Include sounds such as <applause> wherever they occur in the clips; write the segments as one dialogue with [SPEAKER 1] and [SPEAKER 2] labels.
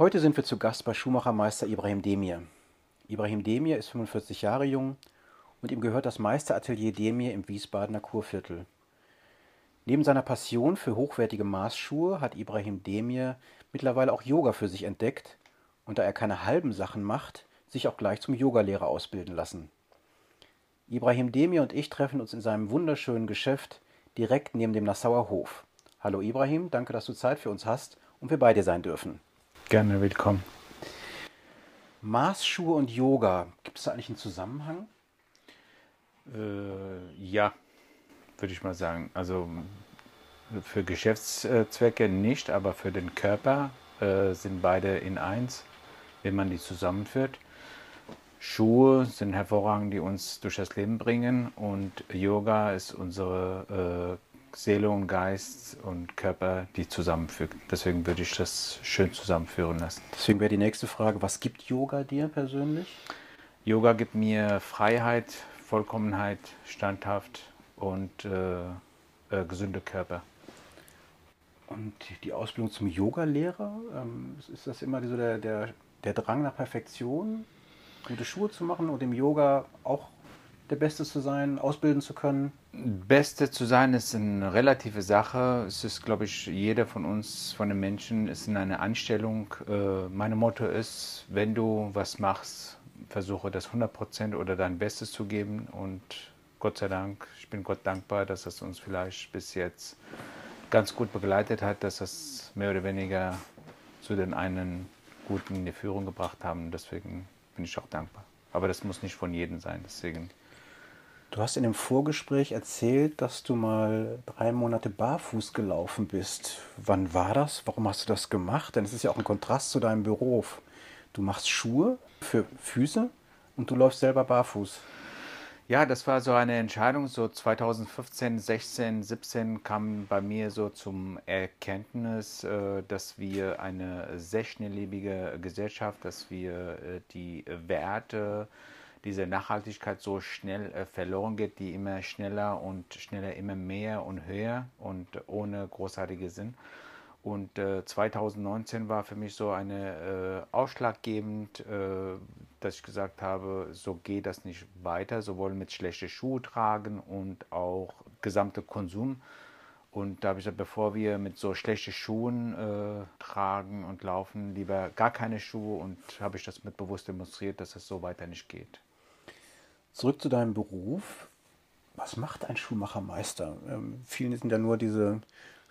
[SPEAKER 1] Heute sind wir zu Gast bei Schuhmachermeister Ibrahim Demir. Ibrahim Demir ist 45 Jahre jung und ihm gehört das Meisteratelier Demir im Wiesbadener Kurviertel. Neben seiner Passion für hochwertige Maßschuhe hat Ibrahim Demir mittlerweile auch Yoga für sich entdeckt und da er keine halben Sachen macht, sich auch gleich zum Yogalehrer ausbilden lassen. Ibrahim Demir und ich treffen uns in seinem wunderschönen Geschäft direkt neben dem Nassauer Hof. Hallo Ibrahim, danke, dass du Zeit für uns hast und wir bei dir sein dürfen.
[SPEAKER 2] Gerne willkommen.
[SPEAKER 1] Maßschuhe und Yoga, gibt es da eigentlich einen Zusammenhang?
[SPEAKER 2] Äh, ja, würde ich mal sagen. Also für Geschäftszwecke nicht, aber für den Körper äh, sind beide in eins, wenn man die zusammenführt. Schuhe sind hervorragend, die uns durch das Leben bringen und Yoga ist unsere äh, Seele und Geist und Körper, die zusammenfügt. Deswegen würde ich das schön zusammenführen lassen.
[SPEAKER 1] Deswegen wäre die nächste Frage, was gibt Yoga dir persönlich?
[SPEAKER 2] Yoga gibt mir Freiheit, Vollkommenheit, standhaft und äh, äh, gesunde Körper.
[SPEAKER 1] Und die Ausbildung zum Yoga-Lehrer, ähm, ist das immer so der, der, der Drang nach Perfektion? gute Schuhe zu machen und im Yoga auch der Beste zu sein, ausbilden zu können?
[SPEAKER 2] Beste zu sein ist eine relative Sache. Es ist, glaube ich, jeder von uns, von den Menschen, ist in einer Anstellung. Äh, mein Motto ist, wenn du was machst, versuche das 100% oder dein Bestes zu geben. Und Gott sei Dank, ich bin Gott dankbar, dass es uns vielleicht bis jetzt ganz gut begleitet hat, dass es mehr oder weniger zu den einen guten in die Führung gebracht haben. Deswegen bin ich auch dankbar. Aber das muss nicht von jedem sein, deswegen.
[SPEAKER 1] Du hast in dem Vorgespräch erzählt, dass du mal drei Monate barfuß gelaufen bist. Wann war das? Warum hast du das gemacht? Denn es ist ja auch ein Kontrast zu deinem Beruf. Du machst Schuhe für Füße und du läufst selber barfuß.
[SPEAKER 2] Ja, das war so eine Entscheidung. So 2015, 16, 17 kam bei mir so zum Erkenntnis, äh, dass wir eine sehr schnelllebige Gesellschaft, dass wir äh, die Werte, diese Nachhaltigkeit so schnell äh, verloren geht, die immer schneller und schneller immer mehr und höher und ohne großartige Sinn. Und äh, 2019 war für mich so eine äh, ausschlaggebend, äh, dass ich gesagt habe, so geht das nicht weiter, sowohl mit schlechten Schuhe tragen und auch gesamte Konsum. Und da habe ich gesagt, bevor wir mit so schlechten Schuhen äh, tragen und laufen, lieber gar keine Schuhe und habe ich das mit bewusst demonstriert, dass es so weiter nicht geht.
[SPEAKER 1] Zurück zu deinem Beruf. Was macht ein Schuhmachermeister? Ähm, vielen sind ja nur diese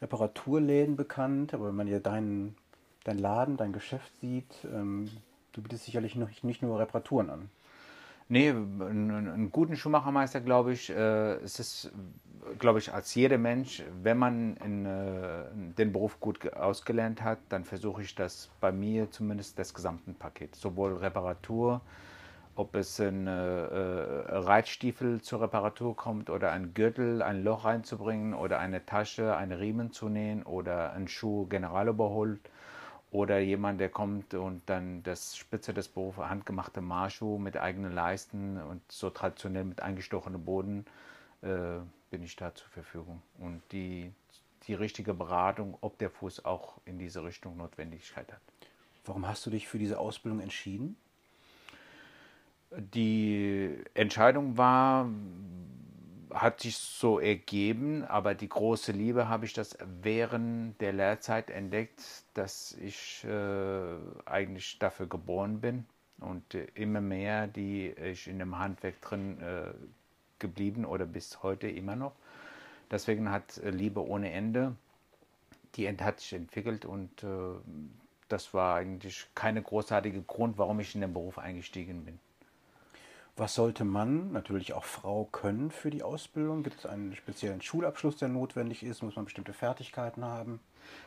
[SPEAKER 1] Reparaturläden bekannt, aber wenn man ja deinen dein Laden, dein Geschäft sieht, ähm, du bietest sicherlich noch, nicht nur Reparaturen an.
[SPEAKER 2] Nee, einen, guten Schuhmachermeister, glaube ich, äh, es ist, glaube ich, als jeder Mensch, wenn man in, äh, den Beruf gut ausgelernt hat, dann versuche ich das bei mir zumindest das gesamte Paket, sowohl Reparatur, ob es ein äh, äh, Reitstiefel zur Reparatur kommt oder ein Gürtel, ein Loch reinzubringen oder eine Tasche, einen Riemen zu nähen oder ein Schuh general überholt oder jemand, der kommt und dann das Spitze des Berufs, handgemachte Marschuh mit eigenen Leisten und so traditionell mit eingestochenem Boden, äh, bin ich da zur Verfügung. Und die, die richtige Beratung, ob der Fuß auch in diese Richtung Notwendigkeit hat.
[SPEAKER 1] Warum hast du dich für diese Ausbildung entschieden?
[SPEAKER 2] Die Entscheidung war, hat sich so ergeben, aber die große Liebe habe ich das während der Lehrzeit entdeckt, dass ich äh, eigentlich dafür geboren bin und äh, immer mehr, die ich in dem Handwerk drin äh, geblieben oder bis heute immer noch. Deswegen hat Liebe ohne Ende, die hat sich entwickelt und äh, das war eigentlich keine großartige Grund, warum ich in den Beruf eingestiegen bin.
[SPEAKER 1] Was sollte man, natürlich auch Frau, können für die Ausbildung? Gibt es einen speziellen Schulabschluss, der notwendig ist? Muss man bestimmte Fertigkeiten haben?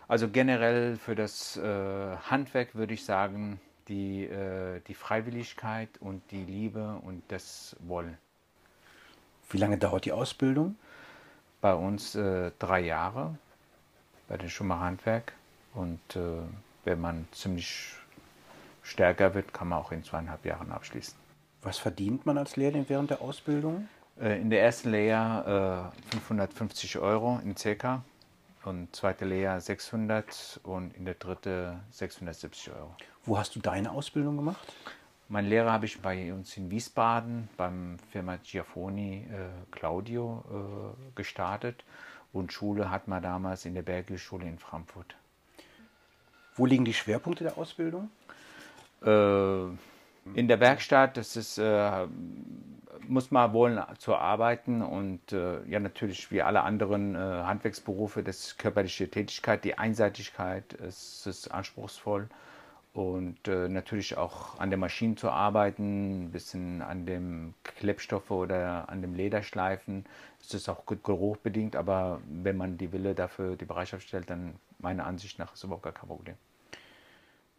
[SPEAKER 2] Also generell für das äh, Handwerk würde ich sagen, die, äh, die Freiwilligkeit und die Liebe und das Wollen.
[SPEAKER 1] Wie lange dauert die Ausbildung?
[SPEAKER 2] Bei uns äh, drei Jahre bei den Schumacher Handwerk. Und äh, wenn man ziemlich stärker wird, kann man auch in zweieinhalb Jahren abschließen.
[SPEAKER 1] Was verdient man als Lehrling während der Ausbildung?
[SPEAKER 2] Äh, in der ersten Lehre 550 äh, Euro in circa und zweite Lehrjahr 600 und in der dritte 670 Euro.
[SPEAKER 1] Wo hast du deine Ausbildung gemacht?
[SPEAKER 2] Mein Lehrer habe ich bei uns in Wiesbaden beim Firma Giafoni äh, Claudio äh, gestartet und Schule hat man damals in der Bergschule in Frankfurt.
[SPEAKER 1] Wo liegen die Schwerpunkte der Ausbildung?
[SPEAKER 2] Äh, in der Werkstatt, das ist, äh, muss man wollen zu arbeiten und äh, ja natürlich wie alle anderen äh, Handwerksberufe, das ist körperliche Tätigkeit, die Einseitigkeit, es ist anspruchsvoll und äh, natürlich auch an der Maschine zu arbeiten, ein bisschen an dem Klebstoffe oder an dem Lederschleifen. Es ist auch gut geruchbedingt, aber wenn man die Wille dafür die Bereitschaft stellt, dann meiner Ansicht nach ist überhaupt gar kein Problem.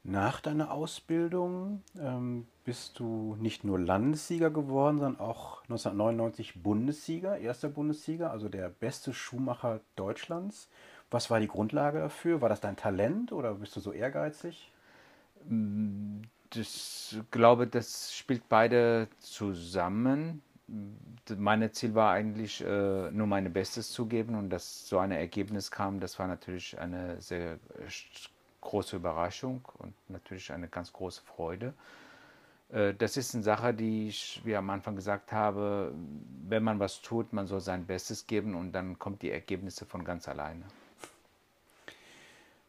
[SPEAKER 1] Nach deiner Ausbildung ähm, bist du nicht nur Landessieger geworden, sondern auch 1999 Bundessieger, erster Bundessieger, also der beste Schuhmacher Deutschlands. Was war die Grundlage dafür? War das dein Talent oder bist du so ehrgeizig?
[SPEAKER 2] Ich glaube, das spielt beide zusammen. Mein Ziel war eigentlich, äh, nur mein Bestes zu geben und dass so ein Ergebnis kam, das war natürlich eine sehr große Überraschung und natürlich eine ganz große Freude. Äh, das ist eine Sache, die ich, wie am Anfang gesagt habe, wenn man was tut, man soll sein Bestes geben und dann kommen die Ergebnisse von ganz alleine.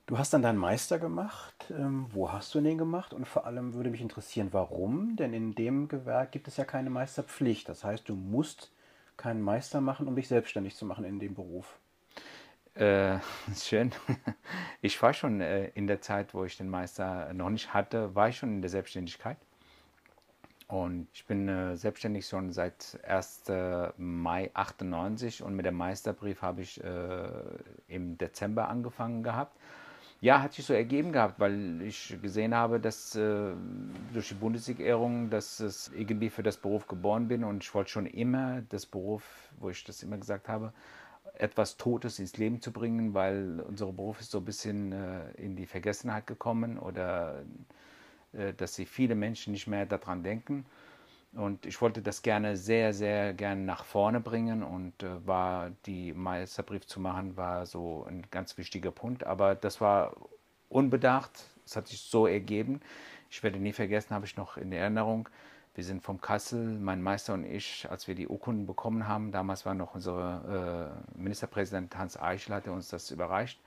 [SPEAKER 1] Du hast dann deinen Meister gemacht. Ähm, wo hast du den gemacht? Und vor allem würde mich interessieren, warum? Denn in dem Gewerk gibt es ja keine Meisterpflicht. Das heißt, du musst keinen Meister machen, um dich selbstständig zu machen in dem Beruf.
[SPEAKER 2] Äh, <laughs> schön. Ich war schon äh, in der Zeit, wo ich den Meister noch nicht hatte, war ich schon in der Selbstständigkeit. Und ich bin äh, selbstständig schon seit 1. Mai 98 und mit dem Meisterbrief habe ich äh, im Dezember angefangen gehabt. Ja, hat sich so ergeben gehabt, weil ich gesehen habe, dass äh, durch die Bundesliga-Ehrung, dass es irgendwie für das Beruf geboren bin und ich wollte schon immer das Beruf, wo ich das immer gesagt habe, etwas Totes ins Leben zu bringen, weil unser Beruf ist so ein bisschen äh, in die Vergessenheit gekommen oder äh, dass sie viele Menschen nicht mehr daran denken. Und ich wollte das gerne sehr, sehr gerne nach vorne bringen und äh, war die Meisterbrief zu machen, war so ein ganz wichtiger Punkt. Aber das war unbedacht, es hat sich so ergeben. Ich werde nie vergessen, habe ich noch in Erinnerung, wir sind vom Kassel, mein Meister und ich, als wir die Urkunden bekommen haben, damals war noch unser äh, Ministerpräsident Hans Eichel, hat er uns das überreicht.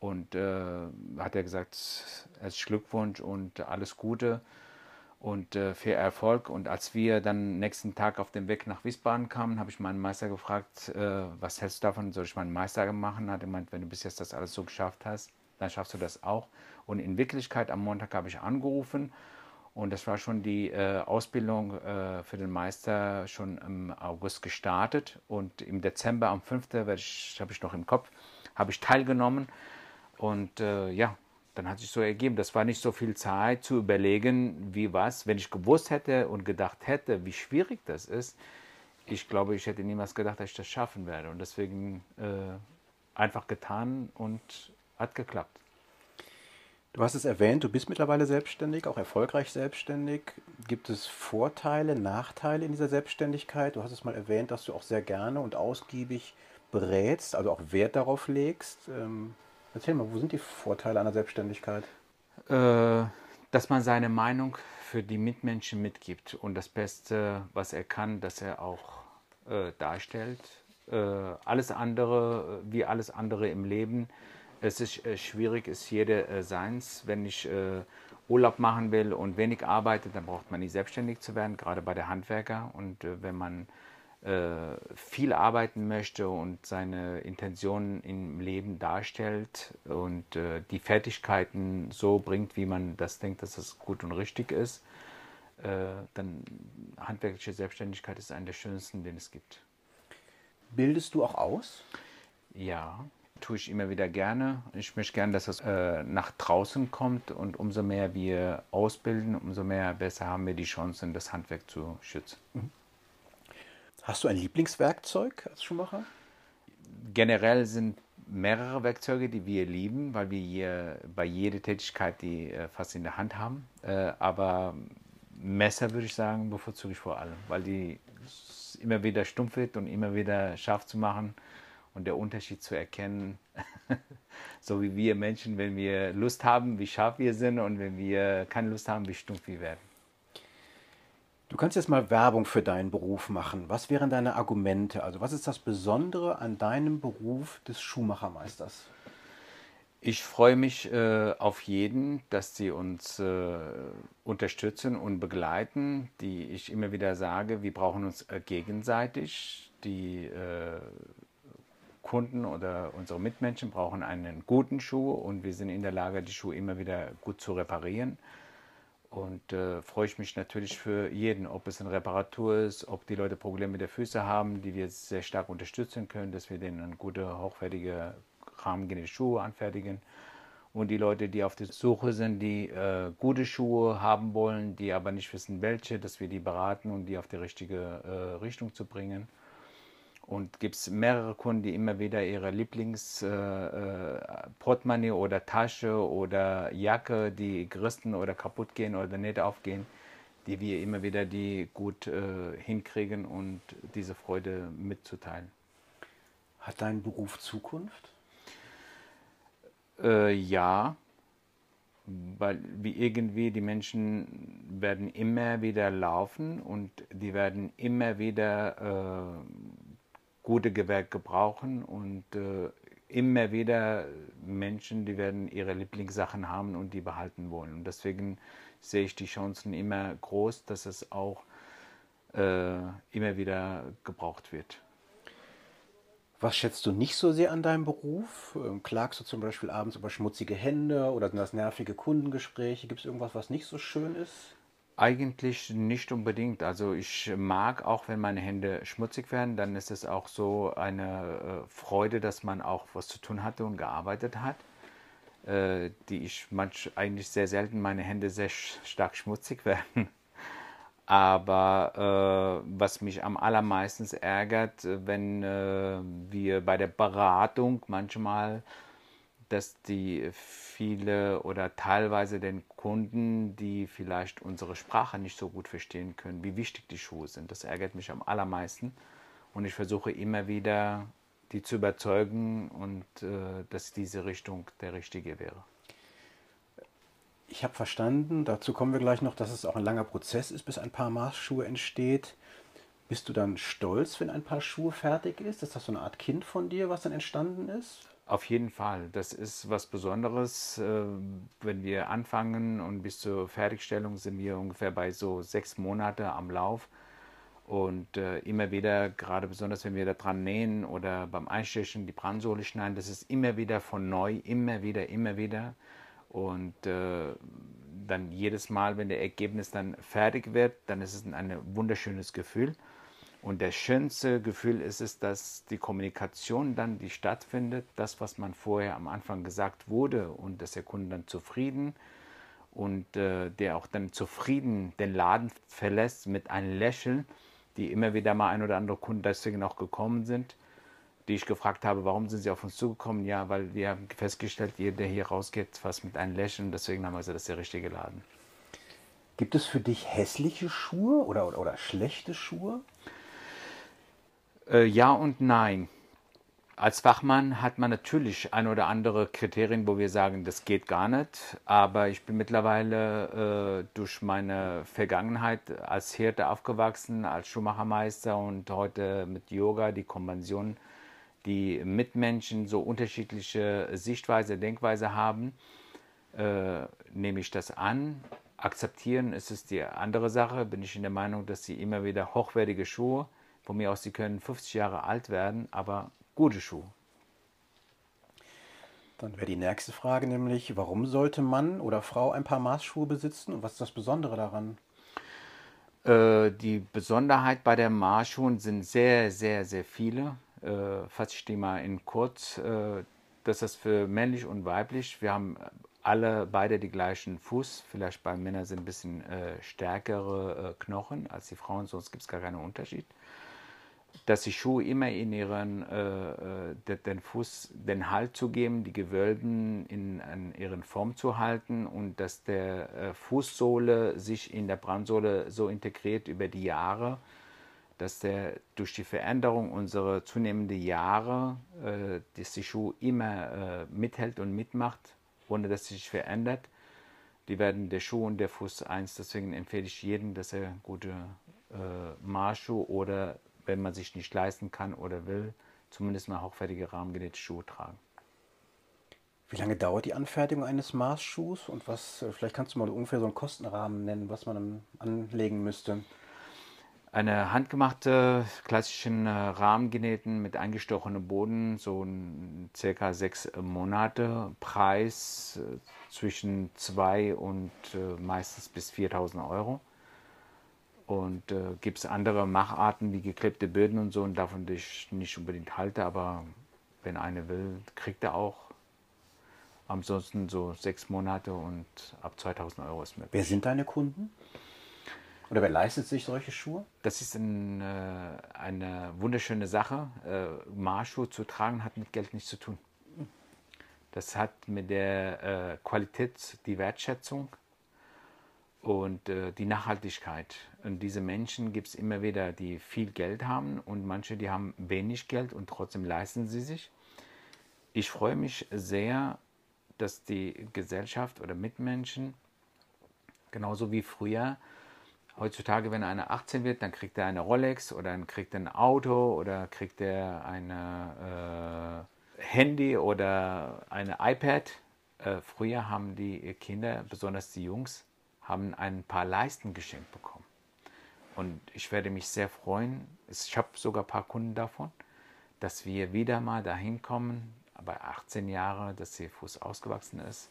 [SPEAKER 2] Und äh, hat er gesagt, herzlichen Glückwunsch und alles Gute und äh, viel Erfolg. Und als wir dann nächsten Tag auf dem Weg nach Wiesbaden kamen, habe ich meinen Meister gefragt, äh, was hältst du davon, soll ich meinen Meister machen? Hat er gemeint, wenn du bis jetzt das alles so geschafft hast, dann schaffst du das auch. Und in Wirklichkeit am Montag habe ich angerufen und das war schon die äh, Ausbildung äh, für den Meister schon im August gestartet. Und im Dezember am 5., habe ich noch im Kopf, habe ich teilgenommen. Und äh, ja, dann hat sich so ergeben, das war nicht so viel Zeit zu überlegen, wie was. Wenn ich gewusst hätte und gedacht hätte, wie schwierig das ist, ich glaube, ich hätte niemals gedacht, dass ich das schaffen werde. Und deswegen äh, einfach getan und hat geklappt.
[SPEAKER 1] Du hast es erwähnt, du bist mittlerweile selbstständig, auch erfolgreich selbstständig. Gibt es Vorteile, Nachteile in dieser Selbstständigkeit? Du hast es mal erwähnt, dass du auch sehr gerne und ausgiebig berätst, also auch Wert darauf legst. Ähm, Erzähl mal, wo sind die Vorteile einer Selbstständigkeit?
[SPEAKER 2] Äh, dass man seine Meinung für die Mitmenschen mitgibt und das Beste, was er kann, dass er auch äh, darstellt. Äh, alles andere, wie alles andere im Leben, es ist äh, schwierig, ist jede äh, seins. Wenn ich äh, Urlaub machen will und wenig arbeite, dann braucht man nicht selbstständig zu werden, gerade bei der Handwerker. Und äh, wenn man äh, viel arbeiten möchte und seine Intentionen im Leben darstellt und äh, die Fertigkeiten so bringt, wie man das denkt, dass es gut und richtig ist, dann handwerkliche Selbstständigkeit ist eine der schönsten, den es gibt.
[SPEAKER 1] Bildest du auch aus?
[SPEAKER 2] Ja, tue ich immer wieder gerne. Ich möchte gerne, dass es äh, nach draußen kommt und umso mehr wir ausbilden, umso mehr besser haben wir die Chancen, das Handwerk zu schützen. Mhm.
[SPEAKER 1] Hast du ein Lieblingswerkzeug als Schuhmacher?
[SPEAKER 2] Generell sind mehrere Werkzeuge, die wir lieben, weil wir hier bei jeder Tätigkeit die äh, fast in der Hand haben. Äh, aber Messer würde ich sagen, bevorzuge ich vor allem, weil die immer wieder stumpf wird und immer wieder scharf zu machen. Und der Unterschied zu erkennen, <laughs> so wie wir Menschen, wenn wir Lust haben, wie scharf wir sind und wenn wir keine Lust haben, wie stumpf wir werden.
[SPEAKER 1] Du kannst jetzt mal Werbung für deinen Beruf machen. Was wären deine Argumente? Also was ist das Besondere an deinem Beruf des Schuhmachermeisters?
[SPEAKER 2] Ich freue mich äh, auf jeden, dass sie uns äh, unterstützen und begleiten. Die ich immer wieder sage, wir brauchen uns äh, gegenseitig. Die äh, Kunden oder unsere Mitmenschen brauchen einen guten Schuh und wir sind in der Lage, die Schuhe immer wieder gut zu reparieren. Und äh, freue ich mich natürlich für jeden, ob es eine Reparatur ist, ob die Leute Probleme mit der Füße haben, die wir sehr stark unterstützen können, dass wir denen gute, hochwertige, rahmengehende Schuhe anfertigen. Und die Leute, die auf der Suche sind, die äh, gute Schuhe haben wollen, die aber nicht wissen, welche, dass wir die beraten und die auf die richtige äh, Richtung zu bringen. Und gibt es mehrere Kunden, die immer wieder ihre Lieblingsportemonnaie äh, äh, oder Tasche oder Jacke, die gerissen oder kaputt gehen oder nicht aufgehen, die wir immer wieder die gut äh, hinkriegen und diese Freude mitzuteilen.
[SPEAKER 1] Hat dein Beruf Zukunft?
[SPEAKER 2] Äh, ja, weil wie irgendwie die Menschen werden immer wieder laufen und die werden immer wieder äh, gute Gewerk gebrauchen und äh, immer wieder Menschen, die werden ihre Lieblingssachen haben und die behalten wollen. Und deswegen sehe ich die Chancen immer groß, dass es auch äh, immer wieder gebraucht wird.
[SPEAKER 1] Was schätzt du nicht so sehr an deinem Beruf? Ähm, klagst du zum Beispiel abends über schmutzige Hände oder sind das nervige Kundengespräche? Gibt es irgendwas, was nicht so schön ist?
[SPEAKER 2] Eigentlich nicht unbedingt. Also ich mag auch, wenn meine Hände schmutzig werden, dann ist es auch so eine äh, Freude, dass man auch was zu tun hatte und gearbeitet hat. Äh, die ich manch, eigentlich sehr selten meine Hände sehr stark schmutzig <laughs> werden. Aber äh, was mich am allermeisten ärgert, wenn äh, wir bei der Beratung manchmal dass die viele oder teilweise den Kunden, die vielleicht unsere Sprache nicht so gut verstehen können, wie wichtig die Schuhe sind. Das ärgert mich am allermeisten. Und ich versuche immer wieder, die zu überzeugen und äh, dass diese Richtung der richtige wäre.
[SPEAKER 1] Ich habe verstanden, dazu kommen wir gleich noch, dass es auch ein langer Prozess ist, bis ein Paar Maßschuhe entsteht. Bist du dann stolz, wenn ein Paar Schuhe fertig ist? Ist das so eine Art Kind von dir, was dann entstanden ist?
[SPEAKER 2] Auf jeden Fall. Das ist was Besonderes. Äh, wenn wir anfangen und bis zur Fertigstellung sind wir ungefähr bei so sechs Monate am Lauf. Und äh, immer wieder, gerade besonders wenn wir da dran nähen oder beim Einstechen die Brandsohle schneiden, das ist immer wieder von neu, immer wieder, immer wieder. Und äh, dann jedes Mal, wenn der Ergebnis dann fertig wird, dann ist es ein wunderschönes Gefühl. Und das schönste Gefühl ist es, dass die Kommunikation dann, die stattfindet, das, was man vorher am Anfang gesagt wurde und dass der Kunde dann zufrieden und äh, der auch dann zufrieden den Laden verlässt mit einem Lächeln, die immer wieder mal ein oder andere Kunden deswegen auch gekommen sind, die ich gefragt habe, warum sind sie auf uns zugekommen? Ja, weil wir haben festgestellt, jeder, der hier rausgeht, fast mit einem Lächeln, deswegen haben wir gesagt, das ist der richtige Laden.
[SPEAKER 1] Gibt es für dich hässliche Schuhe oder, oder, oder schlechte Schuhe?
[SPEAKER 2] Äh, ja und nein. Als Fachmann hat man natürlich ein oder andere Kriterien, wo wir sagen, das geht gar nicht. Aber ich bin mittlerweile äh, durch meine Vergangenheit als Hirte aufgewachsen, als Schuhmachermeister und heute mit Yoga, die Konvention, die Mitmenschen so unterschiedliche Sichtweise, Denkweise haben, äh, nehme ich das an. Akzeptieren ist es die andere Sache. Bin ich in der Meinung, dass sie immer wieder hochwertige Schuhe von mir aus, sie können 50 Jahre alt werden, aber gute Schuhe.
[SPEAKER 1] Dann wäre die nächste Frage nämlich, warum sollte Mann oder Frau ein paar Maßschuhe besitzen und was ist das Besondere daran?
[SPEAKER 2] Äh, die Besonderheit bei der Maßschuhen sind sehr, sehr, sehr viele. Äh, fasse ich die mal in kurz. Äh, das ist für männlich und weiblich. Wir haben alle beide die gleichen Fuß. Vielleicht bei Männern sind ein bisschen äh, stärkere äh, Knochen als die Frauen, sonst gibt es gar keinen Unterschied dass die Schuhe immer in ihren äh, äh den Fuß den Halt zu geben, die Gewölben in, in ihren Form zu halten und dass der äh, Fußsohle sich in der Brandsohle so integriert über die Jahre, dass der durch die Veränderung unserer zunehmenden Jahre, äh, dass die Schuh immer äh, mithält und mitmacht, ohne dass sie sich verändert. Die werden der Schuh und der Fuß eins. Deswegen empfehle ich jedem, dass er gute äh, Marschschuhe oder wenn man sich nicht leisten kann oder will, zumindest mal hochwertige rahmengenähte Schuhe tragen.
[SPEAKER 1] Wie lange dauert die Anfertigung eines Maßschuhs und was, äh, vielleicht kannst du mal ungefähr so einen Kostenrahmen nennen, was man anlegen müsste?
[SPEAKER 2] Eine handgemachte, klassischen äh, Rahmengenähten mit eingestochenem Boden, so circa sechs Monate. Preis äh, zwischen zwei und meistens bis 4000 Euro. Und äh, gibt es andere Macharten wie geklebte Böden und so und davon ich nicht unbedingt halte, aber wenn eine will, kriegt er auch. Ansonsten so sechs Monate und ab 2000 Euro ist möglich.
[SPEAKER 1] Wer sind deine Kunden? Oder wer leistet sich solche Schuhe?
[SPEAKER 2] Das ist ein, äh, eine wunderschöne Sache. Äh, Marschschuhe zu tragen hat mit Geld nichts zu tun. Das hat mit der äh, Qualität, die Wertschätzung und äh, die Nachhaltigkeit. Und diese Menschen gibt es immer wieder, die viel Geld haben und manche, die haben wenig Geld und trotzdem leisten sie sich. Ich freue mich sehr, dass die Gesellschaft oder Mitmenschen, genauso wie früher, heutzutage, wenn einer 18 wird, dann kriegt er eine Rolex oder dann kriegt er ein Auto oder kriegt er ein äh, Handy oder ein iPad. Äh, früher haben die Kinder, besonders die Jungs, haben ein paar Leisten geschenkt bekommen. Und ich werde mich sehr freuen, ich habe sogar ein paar Kunden davon, dass wir wieder mal dahin kommen, bei 18 Jahren, dass ihr Fuß ausgewachsen ist,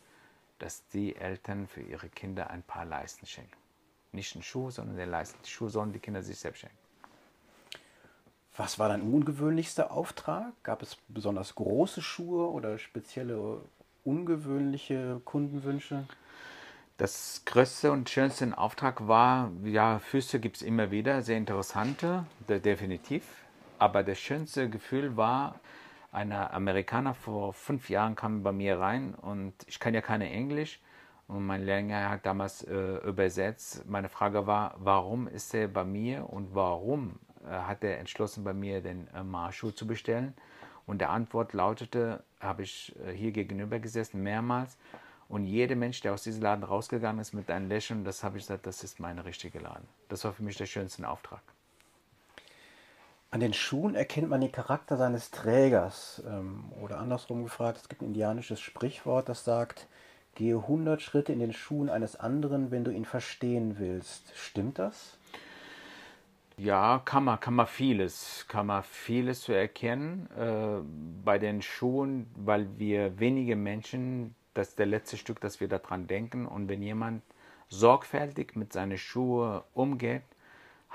[SPEAKER 2] dass die Eltern für ihre Kinder ein paar Leisten schenken. Nicht einen Schuh, sondern den Leisten. Die Schuhe sollen die Kinder sich selbst schenken.
[SPEAKER 1] Was war dein ungewöhnlichster Auftrag? Gab es besonders große Schuhe oder spezielle ungewöhnliche Kundenwünsche?
[SPEAKER 2] Das größte und schönste Auftrag war, ja, Füße gibt es immer wieder, sehr interessante, definitiv. Aber das schönste Gefühl war, ein Amerikaner vor fünf Jahren kam bei mir rein und ich kann ja keine Englisch. Und mein Lehrer hat damals äh, übersetzt. Meine Frage war, warum ist er bei mir und warum äh, hat er entschlossen, bei mir den äh, Marschschuh zu bestellen? Und der Antwort lautete, habe ich äh, hier gegenüber gesessen, mehrmals. Und jeder Mensch, der aus diesem Laden rausgegangen ist mit einem Lächeln, das habe ich gesagt, das ist mein richtiger Laden. Das war für mich der schönste Auftrag.
[SPEAKER 1] An den Schuhen erkennt man den Charakter seines Trägers. Ähm, oder andersrum gefragt, es gibt ein indianisches Sprichwort, das sagt, gehe 100 Schritte in den Schuhen eines anderen, wenn du ihn verstehen willst. Stimmt das?
[SPEAKER 2] Ja, kann man, kann man vieles, kann man vieles zu erkennen. Äh, bei den Schuhen, weil wir wenige Menschen das ist der letzte Stück, dass wir daran denken. Und wenn jemand sorgfältig mit seinen Schuhen umgeht,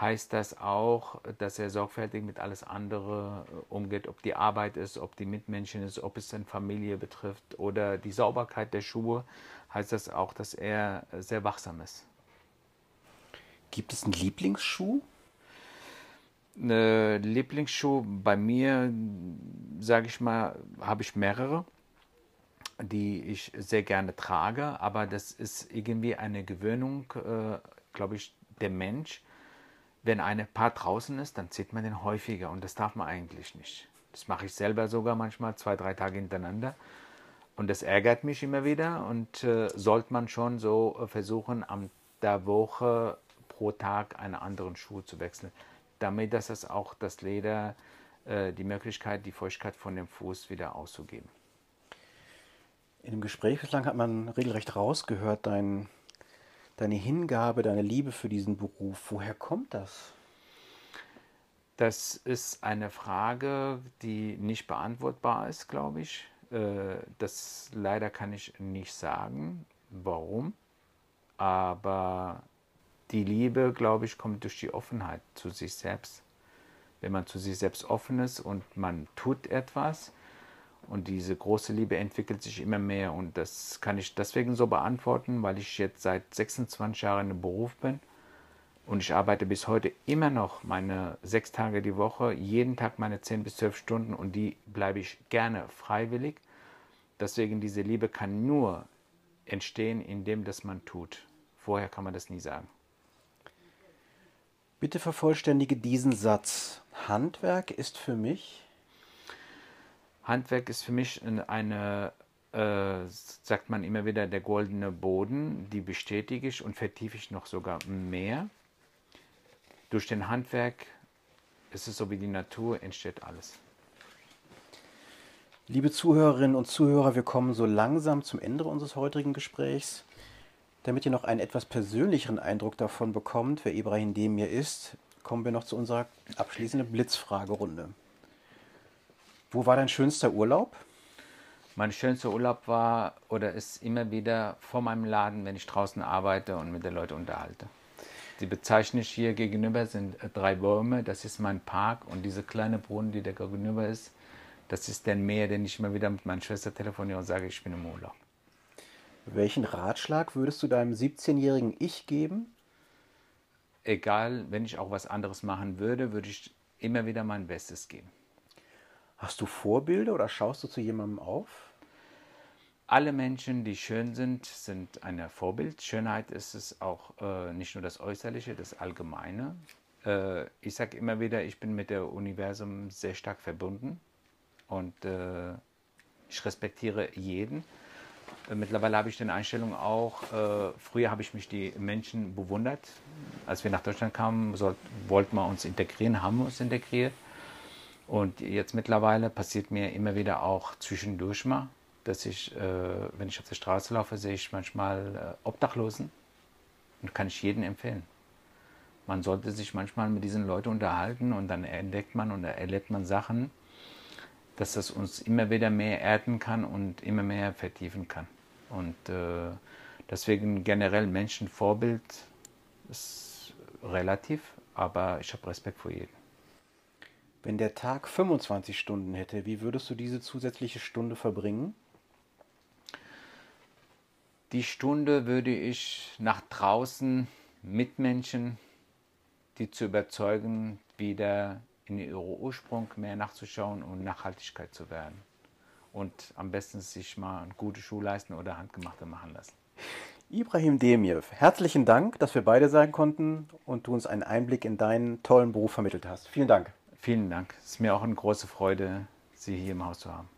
[SPEAKER 2] heißt das auch, dass er sorgfältig mit alles andere äh, umgeht, ob die Arbeit ist, ob die Mitmenschen ist, ob es eine Familie betrifft oder die Sauberkeit der Schuhe, heißt das auch, dass er sehr wachsam ist.
[SPEAKER 1] Gibt es einen Lieblingsschuh?
[SPEAKER 2] Eine Lieblingsschuh bei mir, sage ich mal, habe ich mehrere die ich sehr gerne trage, aber das ist irgendwie eine Gewöhnung, äh, glaube ich, der Mensch. Wenn ein Paar draußen ist, dann zieht man den häufiger und das darf man eigentlich nicht. Das mache ich selber sogar manchmal zwei, drei Tage hintereinander und das ärgert mich immer wieder und äh, sollte man schon so äh, versuchen, am der Woche pro Tag einen anderen Schuh zu wechseln, damit dass es auch das Leder äh, die Möglichkeit, die Feuchtigkeit von dem Fuß wieder auszugeben.
[SPEAKER 1] In dem Gespräch bislang hat man regelrecht rausgehört, dein, deine Hingabe, deine Liebe für diesen Beruf. Woher kommt das?
[SPEAKER 2] Das ist eine Frage, die nicht beantwortbar ist, glaube ich. Äh, das leider kann ich nicht sagen, warum. Aber die Liebe, glaube ich, kommt durch die Offenheit zu sich selbst. Wenn man zu sich selbst offen ist und man tut etwas, und diese große Liebe entwickelt sich immer mehr. Und das kann ich deswegen so beantworten, weil ich jetzt seit 26 Jahren im Beruf bin. Und ich arbeite bis heute immer noch meine sechs Tage die Woche, jeden Tag meine 10 bis 12 Stunden und die bleibe ich gerne freiwillig. Deswegen diese Liebe kann nur entstehen, indem das man tut. Vorher kann man das nie sagen.
[SPEAKER 1] Bitte vervollständige diesen Satz. Handwerk ist für mich.
[SPEAKER 2] Handwerk ist für mich eine, äh, sagt man immer wieder, der goldene Boden. Die bestätige ich und vertiefe ich noch sogar mehr. Durch den Handwerk ist es so wie die Natur, entsteht alles.
[SPEAKER 1] Liebe Zuhörerinnen und Zuhörer, wir kommen so langsam zum Ende unseres heutigen Gesprächs. Damit ihr noch einen etwas persönlicheren Eindruck davon bekommt, wer Ibrahim Demir ist, kommen wir noch zu unserer abschließenden Blitzfragerunde. Wo war dein schönster Urlaub?
[SPEAKER 2] Mein schönster Urlaub war oder ist immer wieder vor meinem Laden, wenn ich draußen arbeite und mit den Leuten unterhalte. Die bezeichne ich hier gegenüber sind äh, drei Bäume. Das ist mein Park und diese kleine Brunnen, die da gegenüber ist, das ist der Meer, den ich immer wieder mit meiner Schwester telefoniere und sage, ich bin im Urlaub.
[SPEAKER 1] Welchen Ratschlag würdest du deinem 17-jährigen Ich geben?
[SPEAKER 2] Egal, wenn ich auch was anderes machen würde, würde ich immer wieder mein Bestes geben.
[SPEAKER 1] Hast du Vorbilder oder schaust du zu jemandem auf?
[SPEAKER 2] Alle Menschen, die schön sind, sind ein Vorbild. Schönheit ist es auch äh, nicht nur das Äußerliche, das Allgemeine. Äh, ich sage immer wieder, ich bin mit dem Universum sehr stark verbunden und äh, ich respektiere jeden. Äh, mittlerweile habe ich den Einstellung auch, äh, früher habe ich mich die Menschen bewundert. Als wir nach Deutschland kamen, soll, wollten wir uns integrieren, haben wir uns integriert. Und jetzt mittlerweile passiert mir immer wieder auch zwischendurch mal, dass ich, äh, wenn ich auf der Straße laufe, sehe ich manchmal äh, Obdachlosen. Und kann ich jedem empfehlen. Man sollte sich manchmal mit diesen Leuten unterhalten und dann entdeckt man und erlebt man Sachen, dass das uns immer wieder mehr erden kann und immer mehr vertiefen kann. Und äh, deswegen generell Menschenvorbild ist relativ, aber ich habe Respekt vor jedem.
[SPEAKER 1] Wenn der Tag 25 Stunden hätte, wie würdest du diese zusätzliche Stunde verbringen?
[SPEAKER 2] Die Stunde würde ich nach draußen mit Menschen, die zu überzeugen, wieder in ihren Ursprung mehr nachzuschauen und Nachhaltigkeit zu werden. Und am besten sich mal eine gute Schuhe leisten oder handgemachte machen lassen.
[SPEAKER 1] Ibrahim Demir, herzlichen Dank, dass wir beide sein konnten und du uns einen Einblick in deinen tollen Beruf vermittelt hast. Vielen Dank.
[SPEAKER 2] Vielen Dank. Es ist mir auch eine große Freude, Sie hier im Haus zu haben.